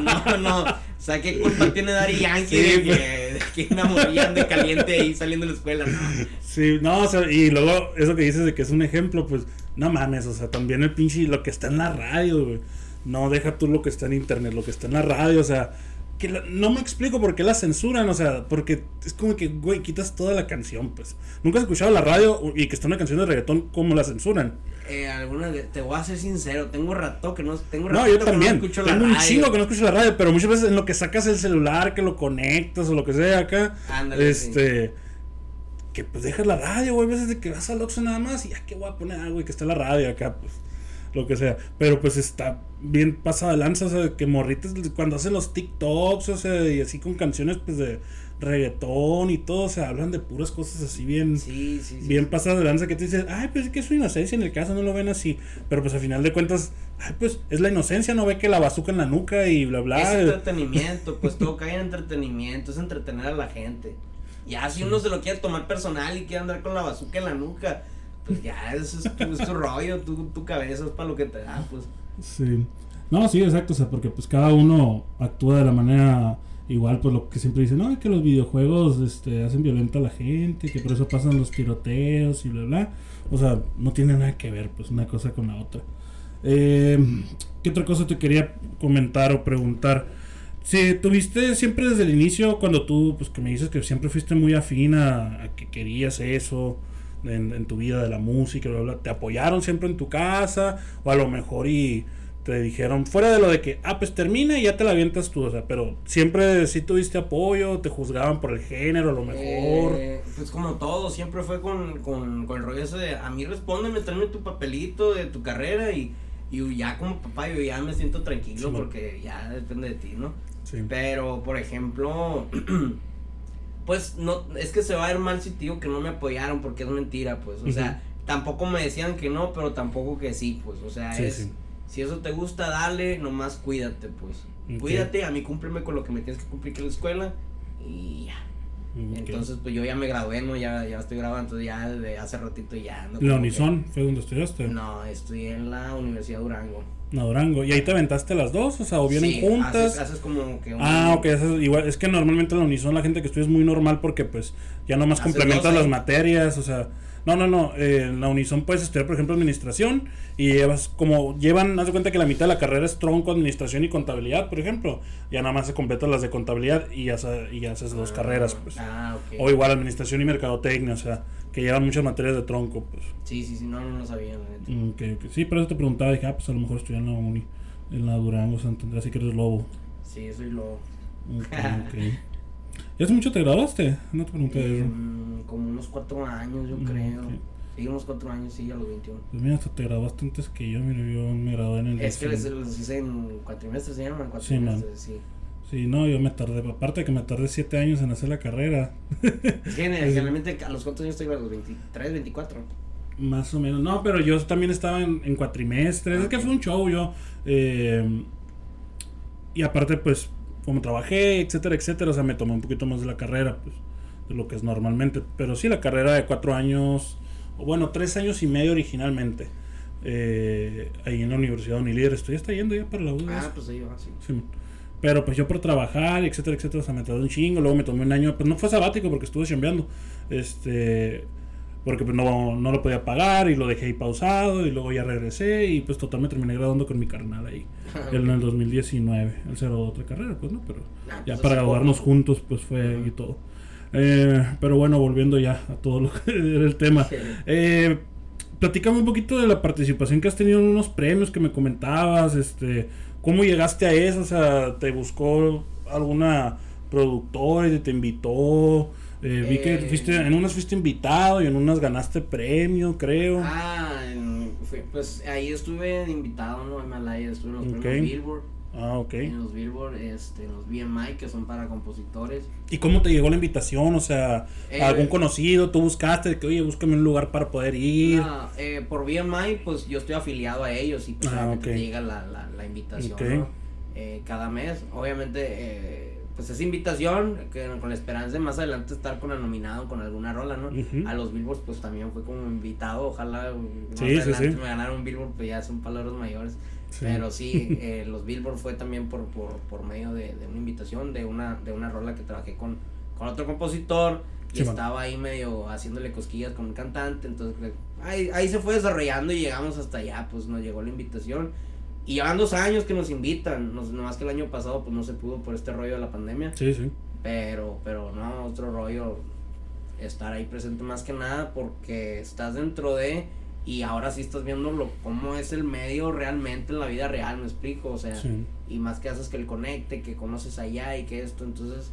no, no, no. O sea, ¿qué culpa tiene Dari Yankee Sí, de pues. que, de que ande caliente ahí saliendo de la escuela? No. Sí, no, o sea, y luego eso que dices de que es un ejemplo, pues no mames, o sea, también el pinche lo que está en la radio, güey. No deja tú lo que está en internet, lo que está en la radio, o sea, que la- no me explico por qué la censuran, o sea, porque es como que, güey, quitas toda la canción, pues. Nunca has escuchado la radio y que está una canción de reggaetón, ¿cómo la censuran? Eh, te voy a ser sincero, tengo rato que no tengo No, rato yo que también. escucho la Tengo un radio. chingo que no escucho la radio, pero muchas veces en lo que sacas el celular, que lo conectas o lo que sea acá, Ándale, este. Que pues dejas la radio, güey. A veces de que vas al Oxxo nada más y ya que voy a poner algo y que está la radio acá, pues. Lo que sea. Pero pues está bien pasada de lanza, o sea, que morritas cuando hacen los TikToks, o sea, y así con canciones pues de reggaetón y todo, o sea, hablan de puras cosas así bien. Sí, sí, sí. Bien pasada de lanza que te dices, ay, pues es que es su inocencia en el caso, no lo ven así. Pero pues al final de cuentas, ay, pues es la inocencia, no ve que la bazuca en la nuca y bla, Es bla. entretenimiento, pues todo cae en entretenimiento, es entretener a la gente. Ya si uno se lo quiere tomar personal y quiere andar con la bazuca en la nuca, pues ya eso es tu, es tu rollo, tu, cabeza es para lo que te da, pues. Sí. No, sí, exacto, o sea, porque pues cada uno actúa de la manera igual, pues lo que siempre dicen, no, que los videojuegos este, hacen violenta a la gente, que por eso pasan los tiroteos y bla, bla. O sea, no tiene nada que ver, pues, una cosa con la otra. Eh, ¿Qué otra cosa te quería comentar o preguntar? Si tuviste siempre desde el inicio, cuando tú, pues que me dices que siempre fuiste muy afín a que querías eso en, en tu vida de la música, bla, bla, ¿te apoyaron siempre en tu casa? O a lo mejor y te dijeron, fuera de lo de que, ah, pues termina y ya te la avientas tú, o sea, pero siempre sí tuviste apoyo, te juzgaban por el género, a lo mejor. Eh, pues como todo, siempre fue con, con, con el rollo ese de, a mí respóndeme, tráeme tu papelito de tu carrera y, y ya como papá yo ya me siento tranquilo Sí, porque ya depende de ti, ¿no? Sí. Pero, por ejemplo, pues no, es que se va a ver mal si te digo que no me apoyaron porque es mentira, pues. O sea, tampoco me decían que no, pero tampoco que sí, pues. O sea, Sí, es, sí. si eso te gusta, dale, nomás cuídate, pues. Cuídate, a mí cúmpleme con lo que me tienes que cumplir que la escuela y ya. Entonces, pues yo ya me gradué, ¿no? Ya, ya estoy grabando, entonces ya de hace ratito ya. ando ¿La que- Unison fue donde estudiaste? No, estudié en la Universidad de Durango. No, Durango. ¿Y ahí te aventaste las dos? O sea, ¿o vienen Sí, juntas? Haces, haces como que un- Ah, ok, eso es igual. Es que normalmente la Unison la gente que estudia es muy normal porque pues ya nomás Haces complementas dos las materias, o sea, no, no, no, eh, en la Unison puedes estudiar por ejemplo administración y llevas como llevan, haz de cuenta que la mitad de la carrera es tronco, administración y contabilidad, por ejemplo, ya nada más se completan las de contabilidad y ya, y ya haces dos Ah, carreras, pues. Ah, ok. O igual administración y mercadotecnia, o sea, que llevan muchas materias de tronco, pues. Sí, sí, sí, no, no lo sabía, la neta. Mm, ok, ok. Sí, pero eso te preguntaba, dije, ah, pues a lo mejor estudian en la uni, en la Durango, Santander, así que eres lobo. Sí, soy lo. Ok, ok. ¿Ya hace mucho te graduaste? No te pregunté. Mm, como unos cuatro años, yo Mm, creo. ok. Sí, unos cuatro años, sí, a los 21. Pues mira, hasta te graduaste antes que yo, mira, yo me gradué en el... Es que les, 19. los hice en cuatrimestres, se llaman cuatrimestres, sí. Sí, no, yo me tardé, aparte de que me tardé siete años en hacer la carrera, Es que generalmente a los cuántos años estoy a los 23, 24. más o menos. No, pero yo también estaba en, en cuatrimestres, es que fue un show yo. eh, y aparte, pues, como trabajé, etcétera, etcétera, o sea, me tomé un poquito más de la carrera, pues, de lo que es normalmente. Pero sí, la carrera de cuatro años, o bueno, tres años y medio originalmente, eh, ahí en la Universidad de Unilíder. Estoy hasta yendo ya para la UDS. Ah, pues ahí va, sí. Sí, pero pues yo por trabajar, etcétera, etcétera, o sea, me tardé un chingo, luego me tomé un año, pues no fue sabático porque estuve chambeando, este, porque pues no, no lo podía pagar y lo dejé ahí pausado y luego ya regresé y pues total me terminé graduando con mi carnal ahí, en el 2019, él se graduó de otra carrera, pues no, pero Ah, ya pues, para hace graduarnos poco. juntos pues fue y todo. Eh, pero bueno, volviendo ya a todo lo que era el tema. Sí. Eh, platícame un poquito de la participación que has tenido en unos premios que me comentabas, este, cómo llegaste a eso, o sea, te buscó alguna productores y te invitó. Eh, vi que Eh. fuiste, en unas fuiste invitado y en unas ganaste premio, creo. Ah, en- fue- pues ahí estuve invitado, ¿no? En Himalaya, estuve en los premios Billboard. Ah, ok. En los Billboard, este, los BMI, que son para compositores. ¿Y cómo te llegó la invitación? O sea, Eh, algún conocido, tú buscaste que, oye, búscame un lugar para poder ir. No, eh, por BMI, pues yo estoy afiliado a ellos y pues Ah, obviamente ok. te llega la, la, la invitación Ok. ¿no? Eh, cada mes. Obviamente, eh, pues esa invitación, que con la esperanza de más adelante estar con el nominado con alguna rola, ¿no? A los Billboards, pues también fue como invitado. Ojalá más Sí, adelante sí. me ganaron un Billboard, pues ya son palabras mayores. Pero sí, eh, los Billboard fue también por, por, por medio de, de una invitación, de una, de una rola que trabajé con, con otro compositor y man. estaba ahí medio haciéndole cosquillas con un cantante, entonces pues, ahí, ahí se fue desarrollando y llegamos hasta allá, pues nos llegó la invitación. Y llevan dos años que nos invitan, nos, nomás que el año pasado pues no se pudo por este rollo de la pandemia, Sí, sí. pero, pero no, otro rollo, estar ahí presente más que nada porque estás dentro de y ahora sí estás viendo lo, cómo es el medio realmente en la vida real, me explico, o sea, Sí. y más que haces que el conecte, que conoces allá y que esto, entonces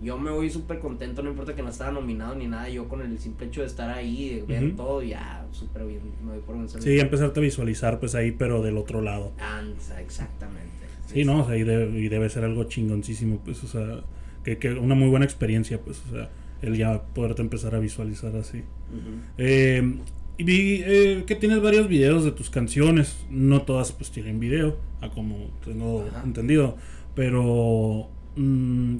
yo me voy súper contento, no importa que no estaba nominado ni nada, yo con el simple hecho de estar ahí, de ver todo, ya súper bien, me voy por un Sí, ya empezarte a visualizar pues ahí, pero del otro lado. Ansa, exactamente. Sí, no, o sea, y debe, y debe ser algo chingoncísimo, pues, o sea, que, que una muy buena experiencia, pues, o sea, el ya poderte empezar a visualizar así. Ujú. Eh, y vi eh, que tienes varios videos de tus canciones, no todas pues tienen video, a como tengo Ajá. entendido, pero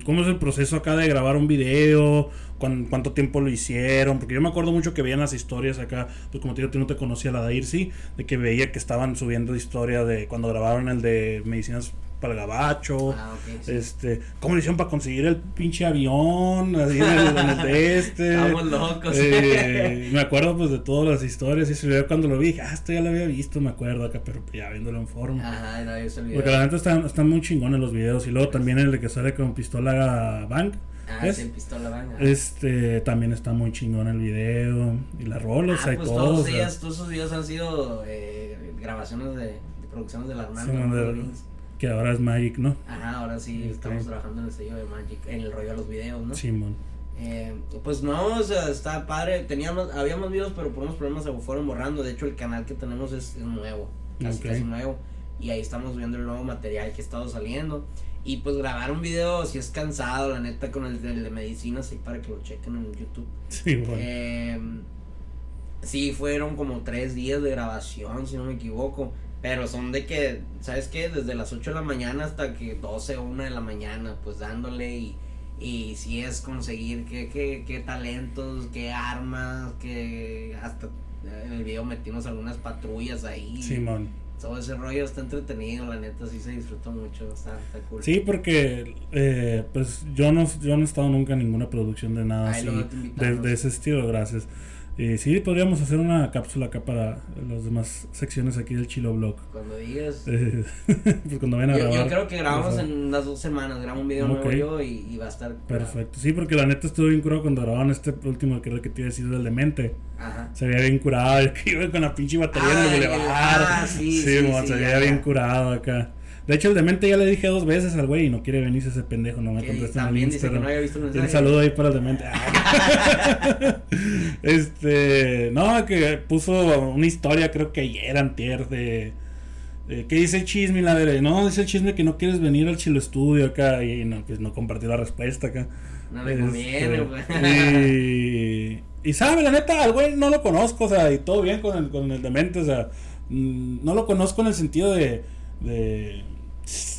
¿cómo es el proceso acá de grabar un video? ¿Cuán- ¿Cuánto tiempo lo hicieron? Porque yo me acuerdo mucho que veían las historias acá, pues como te digo, tú no te conocía la de Irsi, de que veía que estaban subiendo historia de cuando grabaron el de Medicinas para el Gabacho. Ah, sí. Este, ¿cómo le hicieron para conseguir el pinche avión? Así en el, en el de este. Estamos locos. Eh, me acuerdo pues de todas las historias y se cuando lo vi, dije, ah, esto ya lo había visto, me acuerdo acá, pero ya viéndolo en forma. Ajá, no, yo se. Porque la neta están, están muy chingones los videos. Y luego también el de que sale con pistola Bank. Ah, pistola ajá. Este también está muy chingón el video. Y las rolas Ah, y pues todo. todos, días, todos esos días han sido eh, grabaciones de, de producciones de la hermana. Sí, que ahora es Magic, ¿no? Ajá, ahora sí Ok. estamos trabajando en el sello de Magic, en el rollo de los videos, ¿no? Simón. Eh, pues no, o sea, está padre. Teníamos, habíamos videos, pero por unos problemas se fueron borrando. De hecho, el canal que tenemos es, es nuevo, casi Ok. casi nuevo. Y ahí estamos viendo el nuevo material que ha estado saliendo. Y pues grabar un video si es cansado, la neta, con el, el de medicinas, ahí para que lo chequen en YouTube. Simón. Eh, sí, fueron como tres días de grabación, si no me equivoco. Pero son de que, ¿sabes qué? Desde las 8 de la mañana hasta que 12 o 1 de la mañana, pues dándole y, y si es conseguir qué, qué, qué talentos, qué armas, que hasta en el video metimos algunas patrullas ahí. Simón. Todo ese rollo está entretenido, la neta, sí se disfruta mucho, está, está cool. Sí, porque eh, pues yo no, yo no he estado nunca en ninguna producción de nada así, de, de ese estilo, gracias. Y sí, podríamos hacer una cápsula acá para las demás secciones aquí del Chilo Blog. Cuando digas... Eh, pues cuando vayan a Yo, grabar. yo creo que grabamos en unas dos semanas, grabo un video nuevo yo y, y va a estar... curado. Perfecto. Sí, porque la neta estuve bien curado cuando grababan este último, que era el que te iba a decir del demente. Ajá. Se veía bien curado, el que iba con la pinche batería Ah, en el el- boulevard. ah, sí, sí, sí, se ya, veía bien ya. curado acá. De hecho, el demente ya le dije dos veces al güey y no quiere venirse ese pendejo, no me contesta en el también dice que Instagram. no. Un saludo ahí para el demente. Este, no, que puso una historia, creo que ayer, antier, de. ¿Qué dice el chisme? La de, no, dice el chisme que no quieres venir al chilo estudio acá. Y no, pues no compartió la respuesta acá. No Este, conviene, güey. Y, y sabe, la neta, al güey no lo conozco, o sea, y todo bien con el, con el demente, o sea, mm, no lo conozco en el sentido de, de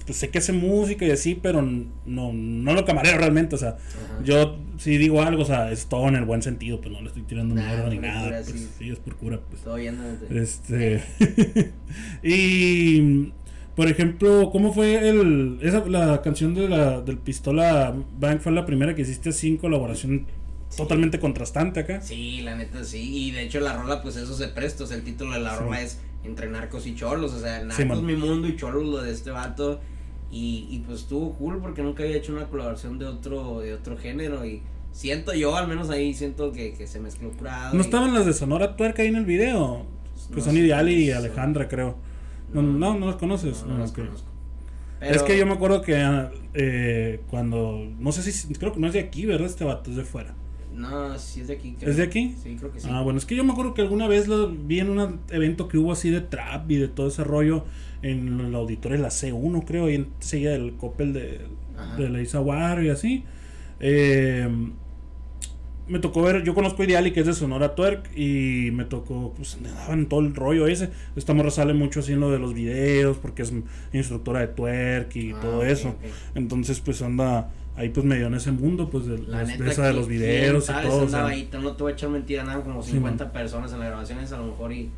pues sé que hace música y así, pero no, no lo camarero realmente, o sea, Ajá. yo si digo algo, o sea, es todo en el buen sentido, pues no le estoy tirando Nah, mierda ni por nada, cura, pues, sí. sí, es por cura, pues. Todo. Este. y. Por ejemplo, ¿cómo fue el. Esa, la canción de la, del Pistola Bank fue la primera que hiciste así en colaboración Sí. totalmente contrastante acá? Sí, la neta sí. Y de hecho la rola, pues eso se presta. O sea, el título de la Sí. rola es Entre narcos y cholos. O sea, narcos Sí, mi mundo y cholos lo de este vato. Y, y pues estuvo cool porque nunca había hecho una colaboración de otro, de otro género. Y siento yo, al menos ahí siento que, que se mezcló curado. ¿No y- estaban las de Sonora Tuerca ahí en el video? Pues, Que no son Ideal y. Alejandra, creo. No, no, no, las conoces. No, no Ah, las ok. conozco. Es que yo me acuerdo que eh, cuando. No sé si. Creo que no es de aquí, ¿verdad? Este vato es de fuera. No, sí es de aquí. ¿Es de aquí? Sí, creo que sí. Ah, bueno, es que yo me acuerdo que alguna vez lo vi en un evento que hubo así de trap y de todo ese rollo en el auditorio de la C1, creo, y enseguida del Coppel de, de la Isaguar y así. Eh, me tocó ver, yo conozco Ideali que es de Sonora Twerk y me tocó, pues me daban todo el rollo ese. Esta morra sale mucho así en lo de los videos porque es instructora de twerk y ah, todo eso. Entonces pues anda ahí pues medio en ese mundo pues de, esa de los videos y todo. no te voy a echar mentira, nada como 50 personas en las grabaciones a lo mejor y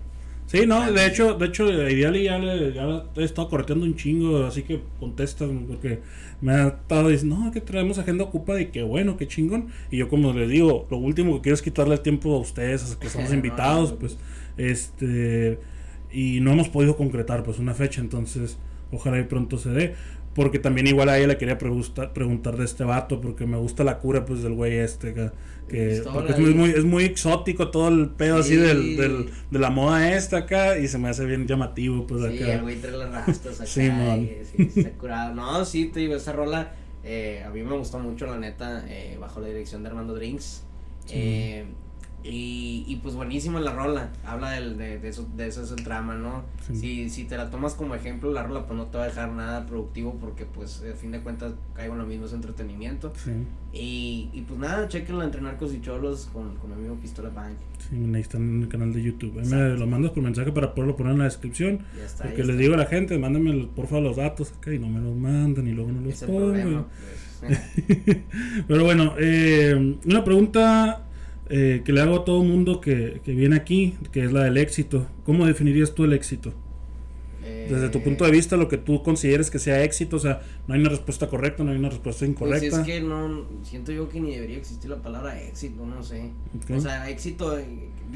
Sí, no, de hecho, de hecho, Ideali ya, le, ya he estado correteando un chingo, así que contestas, porque me ha estado diciendo, no, que traemos agenda ocupada y que bueno, qué chingón. Y yo como les digo, lo último que quiero es quitarle el tiempo a ustedes, a que estamos invitados, pues, este, y no hemos podido concretar, pues, una fecha, entonces, ojalá y pronto se dé. Porque también igual a ella le quería preguntar, preguntar de este vato, porque me gusta la cura pues del güey este, que, es, muy, es muy exótico todo el pedo así del, del, de la moda esta acá, y se me hace bien llamativo pues acá. Sí, el güey trae las rastas acá, sí, man. sí, está curado. No, sí, te digo, esa rola, eh, a mí me gustó mucho la neta, eh, bajo la dirección de Armando Drinks. Eh, y, y pues buenísima la rola, habla de, de, de, eso, de eso es el trama, ¿no? Si, si te la tomas como ejemplo, la rola pues no te va a dejar nada productivo porque pues a fin de cuentas caigo en lo mismo, es entretenimiento. Y, y pues nada, chequenla entre narcos y cholos con, con mi amigo Pistola Bank. Sí, ahí están en el canal de YouTube. Ahí me lo mandas por mensaje para poderlo poner en la descripción. Ya está, porque les digo a la gente, mándenme por favor los datos acá y no me los mandan y luego no los pongo. Pues. Pero bueno, eh, una pregunta eh, que le hago a todo mundo que, que, viene aquí, que es la del éxito. ¿Cómo definirías tú el éxito? Desde tu punto de vista, lo que tú consideres que sea éxito, o sea, no hay una respuesta correcta, no hay una respuesta incorrecta. Pues es que no, siento yo que ni debería existir la palabra éxito, no sé. O sea, éxito,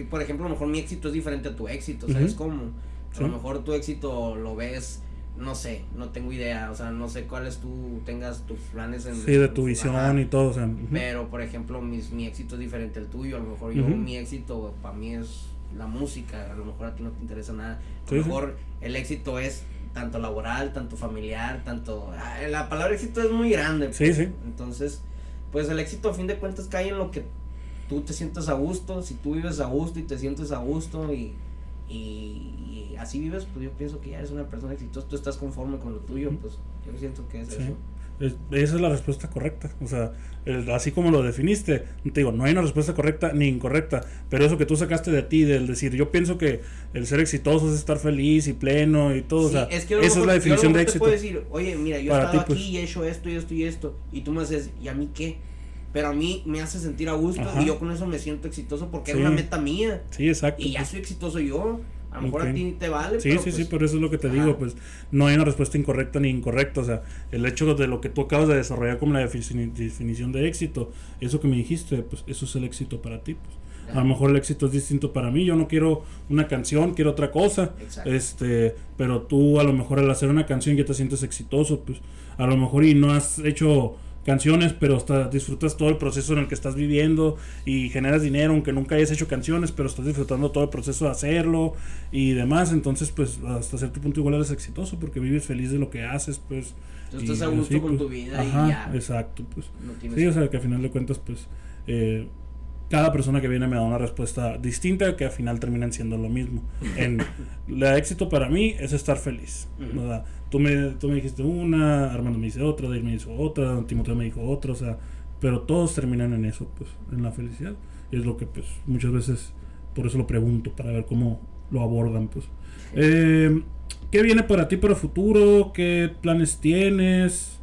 por ejemplo, a lo mejor mi éxito es diferente a tu éxito, ¿sabes cómo? A lo mejor tu éxito lo ves no sé, no tengo idea, o sea, no sé cuáles tú tengas tus planes en... Sí, de tu visión y todo, o sea... Pero, por ejemplo, mis, mi éxito es diferente al tuyo, a lo mejor yo, mi éxito para mí es la música, a lo mejor a ti no te interesa nada, a lo mejor el éxito es tanto laboral, tanto familiar, tanto... Ah, la palabra éxito es muy grande. Sí, sí. Entonces, pues el éxito a fin de cuentas cae en lo que tú te sientas a gusto, si tú vives a gusto y te sientes a gusto y y, así vives, pues yo pienso que ya eres una persona exitosa, tú estás conforme con lo tuyo, pues yo siento que es eso. esa es la respuesta correcta. O sea, así como lo definiste, te digo, no hay una respuesta correcta ni incorrecta, pero eso que tú sacaste de ti, del decir, yo pienso que el ser exitoso es estar feliz y pleno y todo, o sea, es esa es la definición de éxito. Te puedo decir, oye, mira, yo he estado aquí pues. y he hecho esto y esto y esto, y tú me haces, ¿y a mí qué? Pero a mí me hace sentir a gusto y yo con eso me siento exitoso porque es una meta mía. Sí, exacto. Y ya pues. soy exitoso yo. A lo mejor a ti te vale. Sí, sí, sí, pues pero eso es lo que te digo, pues no hay una respuesta incorrecta ni incorrecta. O sea, el hecho de lo que tú acabas de desarrollar como la definición de éxito, eso que me dijiste, pues eso es el éxito para ti. Pues. A lo mejor el éxito es distinto para mí. Yo no quiero una canción, quiero otra cosa. Exacto. Este, pero tú a lo mejor al hacer una canción ya te sientes exitoso, pues a lo mejor y no has hecho canciones, pero hasta disfrutas todo el proceso en el que estás viviendo y generas dinero, aunque nunca hayas hecho canciones, pero estás disfrutando todo el proceso de hacerlo y demás, entonces pues hasta cierto punto igual eres exitoso porque vives feliz de lo que haces, pues. Tú estás a gusto con pues, tu vida y ya. Exacto, pues. sí, o sea, que al final de cuentas, pues, eh, cada persona que viene me da una respuesta distinta que al final terminan siendo lo mismo. En, el éxito para mí es estar feliz. Tú, me, tú me dijiste una, Armando me dice otra, David me dijo otra, Timoteo me dijo otra, o sea, pero todos terminan en eso, pues, en la felicidad. Y es lo que pues muchas veces, por eso lo pregunto, para ver cómo lo abordan, pues. Eh, ¿Qué viene para ti para el futuro? ¿Qué planes tienes?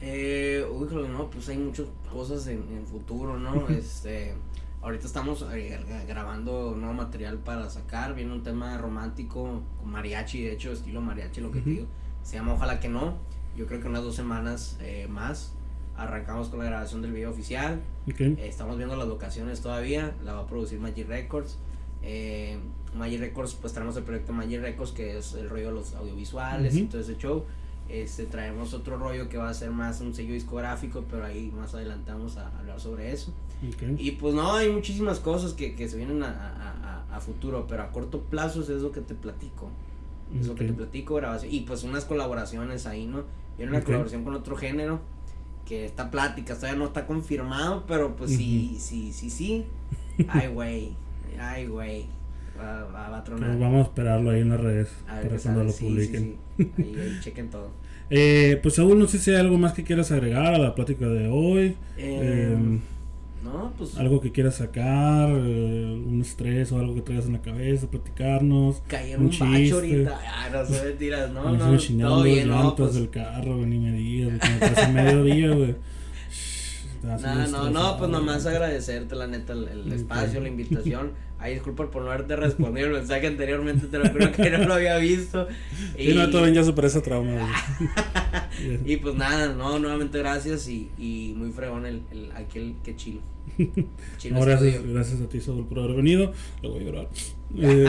Eh, uy, no, pues hay muchas cosas en, en futuro, ¿no? este, ahorita estamos eh, grabando nuevo material para sacar, viene un tema romántico con mariachi, de hecho, estilo mariachi, lo que te digo. Se llama Ojalá que no. Yo creo que unas dos semanas eh, más arrancamos con la grabación del video oficial. Eh, estamos viendo las locaciones todavía. La va a producir Magic Records. Eh, Magic Records, pues tenemos el proyecto Magic Records, que es el rollo de los audiovisuales y todo ese show. Este, traemos otro rollo que va a ser más un sello discográfico, pero ahí más adelante vamos a hablar sobre eso. Y pues no, hay muchísimas cosas que, que se vienen a, a, a, futuro, pero a corto plazo es eso que te platico. Eso que Ok. te platico, grabación. Y pues unas colaboraciones ahí, ¿no? Y una Ok. colaboración con otro género. Que esta plática todavía no está confirmado, pero pues sí, sí, sí, sí. Ay, güey. Ay, güey. Va, va, va a tronar. Pues vamos a esperarlo ahí en las redes A ver para cuando sale. lo Sí, publiquen. sí, sí. Ahí, ahí chequen todo. Eh, pues Saúl, no sé si hay algo más que quieras agregar a la plática de hoy. Eh, Em, no, pues. algo que quieras sacar, eh, un estrés o algo que traigas en la cabeza, platicarnos. Un un, bacho chiste. ahorita. Ah, no sé mentiras, no, no. bien, no, pues. del carro, ni me digas, me güey. No, no, no, pues nomás agradecerte la neta el, el espacio, la invitación. Ay, disculpa por no haberte respondido el mensaje anteriormente, te lo juro que no lo había visto. Sí, no, todo bien, ya superé ese trauma, y pues nada, no, nuevamente gracias y, y muy fregón el, el aquel que chilo. Chilo No, gracias, gracias a ti, Saúl, por haber venido. Le voy a llorar. Eh,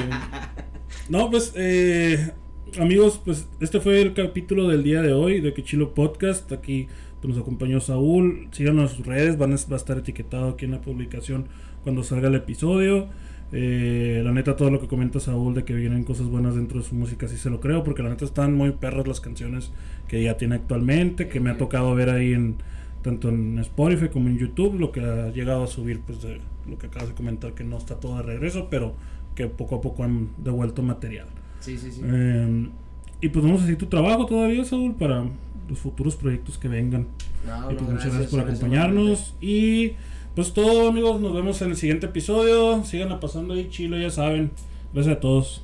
no, pues, eh, amigos, pues este fue el capítulo del día de hoy de Quechilo Podcast. Aquí pues, nos acompañó Saúl. Síganos en sus redes, van a, va a estar etiquetado aquí en la publicación cuando salga el episodio. Eh, la neta, todo lo que comenta Saúl de que vienen cosas buenas dentro de su música, sí se lo creo, porque la neta están muy perras las canciones que ya tiene actualmente, que me ha tocado ver ahí en tanto en Spotify como en YouTube, lo que ha llegado a subir, pues de lo que acabas de comentar, que no está todo de regreso, pero que poco a poco han devuelto material. Sí, sí, sí. Eh, y pues vamos a seguir tu trabajo todavía, Saúl, para los futuros proyectos que vengan. No, Y no, pues muchas gracias por gracias, acompañarnos. Y pues todo, amigos, nos vemos en el siguiente episodio. Sigan pasando ahí, chilo, ya saben. Gracias a todos.